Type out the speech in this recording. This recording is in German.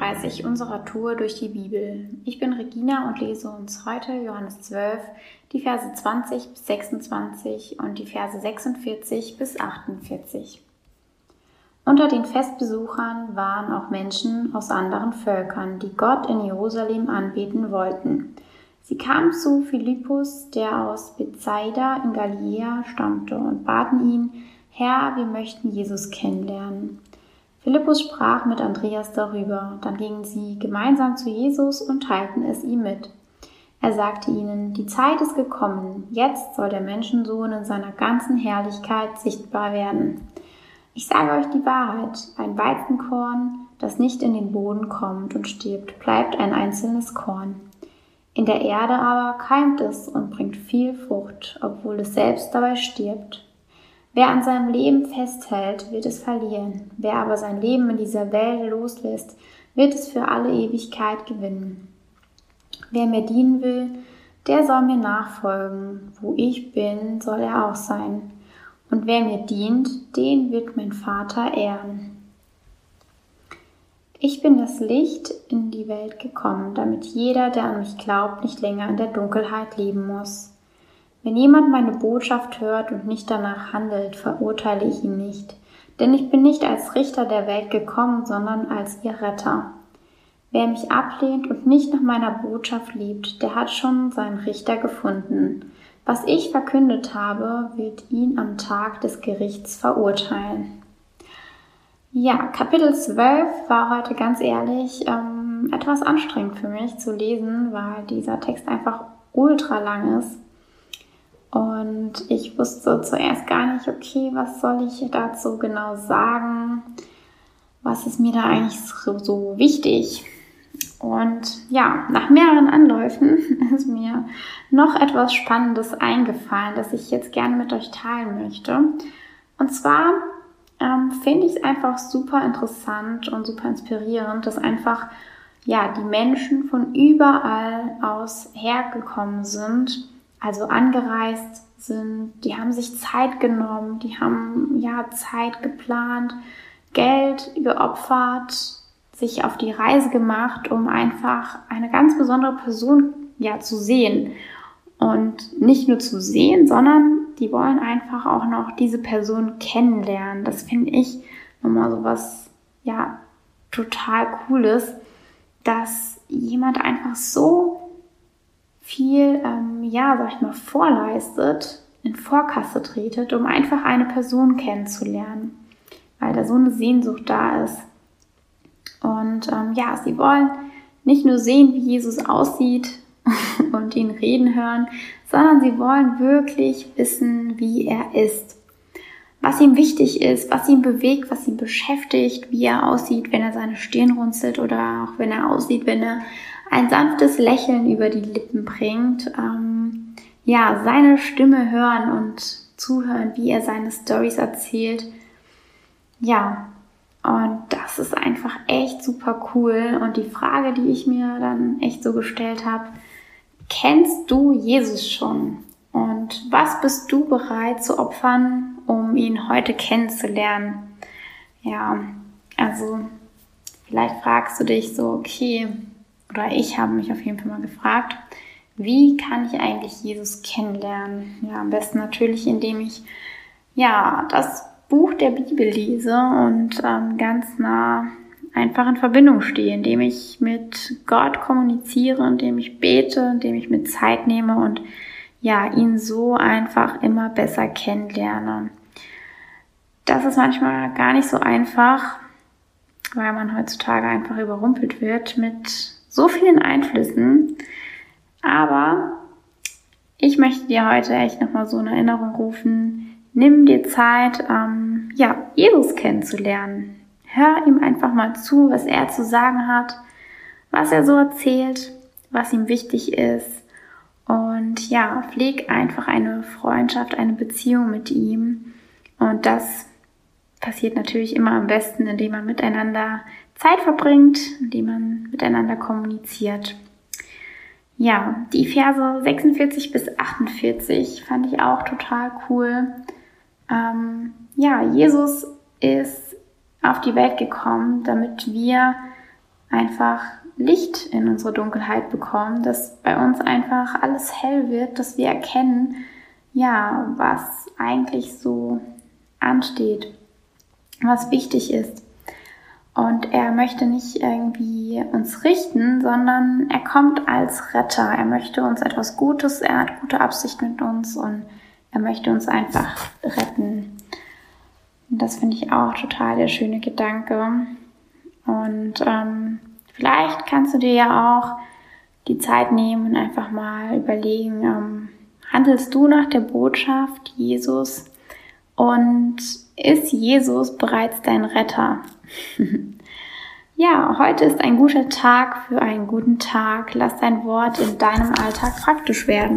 31 unserer Tour durch die Bibel. Ich bin Regina und lese uns heute Johannes 12, die Verse 20 bis 26 und die Verse 46 bis 48. Unter den Festbesuchern waren auch Menschen aus anderen Völkern, die Gott in Jerusalem anbeten wollten. Sie kamen zu Philippus, der aus Bethsaida in Galiläa stammte, und baten ihn, Herr, wir möchten Jesus kennenlernen. Philippus sprach mit Andreas darüber. Dann gingen sie gemeinsam zu Jesus und teilten es ihm mit. Er sagte ihnen, die Zeit ist gekommen, jetzt soll der Menschensohn in seiner ganzen Herrlichkeit sichtbar werden. Ich sage euch die Wahrheit, ein Weizenkorn, das nicht in den Boden kommt und stirbt, bleibt ein einzelnes Korn. In der Erde aber keimt es und bringt viel Frucht, obwohl es selbst dabei stirbt. Wer an seinem Leben festhält, wird es verlieren. Wer aber sein Leben in dieser Welt loslässt, wird es für alle Ewigkeit gewinnen. Wer mir dienen will, der soll mir nachfolgen. Wo ich bin, soll er auch sein. Und wer mir dient, den wird mein Vater ehren. Ich bin das Licht in die Welt gekommen, damit jeder, der an mich glaubt, nicht länger in der Dunkelheit leben muss. Wenn jemand meine Botschaft hört und nicht danach handelt, verurteile ich ihn nicht, denn ich bin nicht als Richter der Welt gekommen, sondern als ihr Retter. Wer mich ablehnt und nicht nach meiner Botschaft liebt, der hat schon seinen Richter gefunden. Was ich verkündet habe, wird ihn am Tag des Gerichts verurteilen. Ja, Kapitel 12 war heute ganz ehrlich ähm, etwas anstrengend für mich zu lesen, weil dieser Text einfach ultra lang ist. Und ich wusste zuerst gar nicht, okay, was soll ich dazu genau sagen? Was ist mir da eigentlich so, wichtig? Und ja, nach mehreren Anläufen ist mir noch etwas Spannendes eingefallen, das ich jetzt gerne mit euch teilen möchte. Und zwar ähm, finde ich es einfach super interessant und super inspirierend, dass einfach ja die Menschen von überall aus hergekommen sind also angereist sind, die haben sich Zeit genommen, die haben ja Zeit geplant, Geld geopfert, sich auf die Reise gemacht, um einfach eine ganz besondere Person ja zu sehen. Und nicht nur zu sehen, sondern die wollen einfach auch noch diese Person kennenlernen. Das finde ich nochmal so was, ja, total cooles, dass jemand einfach so viel, ähm, ja, sag ich mal, vorleistet, in Vorkasse tretet, um einfach eine Person kennenzulernen, weil da so eine Sehnsucht da ist. Und ähm, ja, sie wollen nicht nur sehen, wie Jesus aussieht und ihn reden hören, sondern sie wollen wirklich wissen, wie er ist. Was ihm wichtig ist, was ihn bewegt, was ihn beschäftigt, wie er aussieht, wenn er seine Stirn runzelt oder auch wenn er aussieht, wenn er ein sanftes Lächeln über die Lippen bringt, ähm, ja, seine Stimme hören und zuhören, wie er seine Stories erzählt. Ja, und das ist einfach echt super cool. Und die Frage, die ich mir dann echt so gestellt habe, kennst du Jesus schon? Und was bist du bereit zu opfern, um ihn heute kennenzulernen? Ja, also vielleicht fragst du dich so, okay, oder ich habe mich auf jeden Fall mal gefragt, wie kann ich eigentlich Jesus kennenlernen? Ja, am besten natürlich, indem ich ja das Buch der Bibel lese und ähm, ganz nah einfach in Verbindung stehe, indem ich mit Gott kommuniziere, indem ich bete, indem ich mir Zeit nehme und ja, ihn so einfach immer besser kennenlerne. Das ist manchmal gar nicht so einfach, weil man heutzutage einfach überrumpelt wird mit so vielen Einflüssen. Aber ich möchte dir heute echt nochmal so eine Erinnerung rufen. Nimm dir Zeit, ähm, ja, Jesus kennenzulernen. Hör ihm einfach mal zu, was er zu sagen hat, was er so erzählt, was ihm wichtig ist. Und ja, pfleg einfach eine Freundschaft, eine Beziehung mit ihm. Und das passiert natürlich immer am besten, indem man miteinander Zeit verbringt, indem man miteinander kommuniziert. Ja, die Verse 46 bis 48 fand ich auch total cool. Ähm, ja, Jesus ist auf die Welt gekommen, damit wir einfach Licht in unsere Dunkelheit bekommen, dass bei uns einfach alles hell wird, dass wir erkennen, ja, was eigentlich so ansteht, was wichtig ist. Und er möchte nicht irgendwie uns richten, sondern er kommt als Retter. Er möchte uns etwas Gutes, er hat gute Absicht mit uns und er möchte uns einfach retten. Und das finde ich auch total der schöne Gedanke. Und ähm, vielleicht kannst du dir ja auch die Zeit nehmen und einfach mal überlegen, ähm, handelst du nach der Botschaft Jesus und ist Jesus bereits dein Retter? ja, heute ist ein guter Tag für einen guten Tag. Lass dein Wort in deinem Alltag praktisch werden.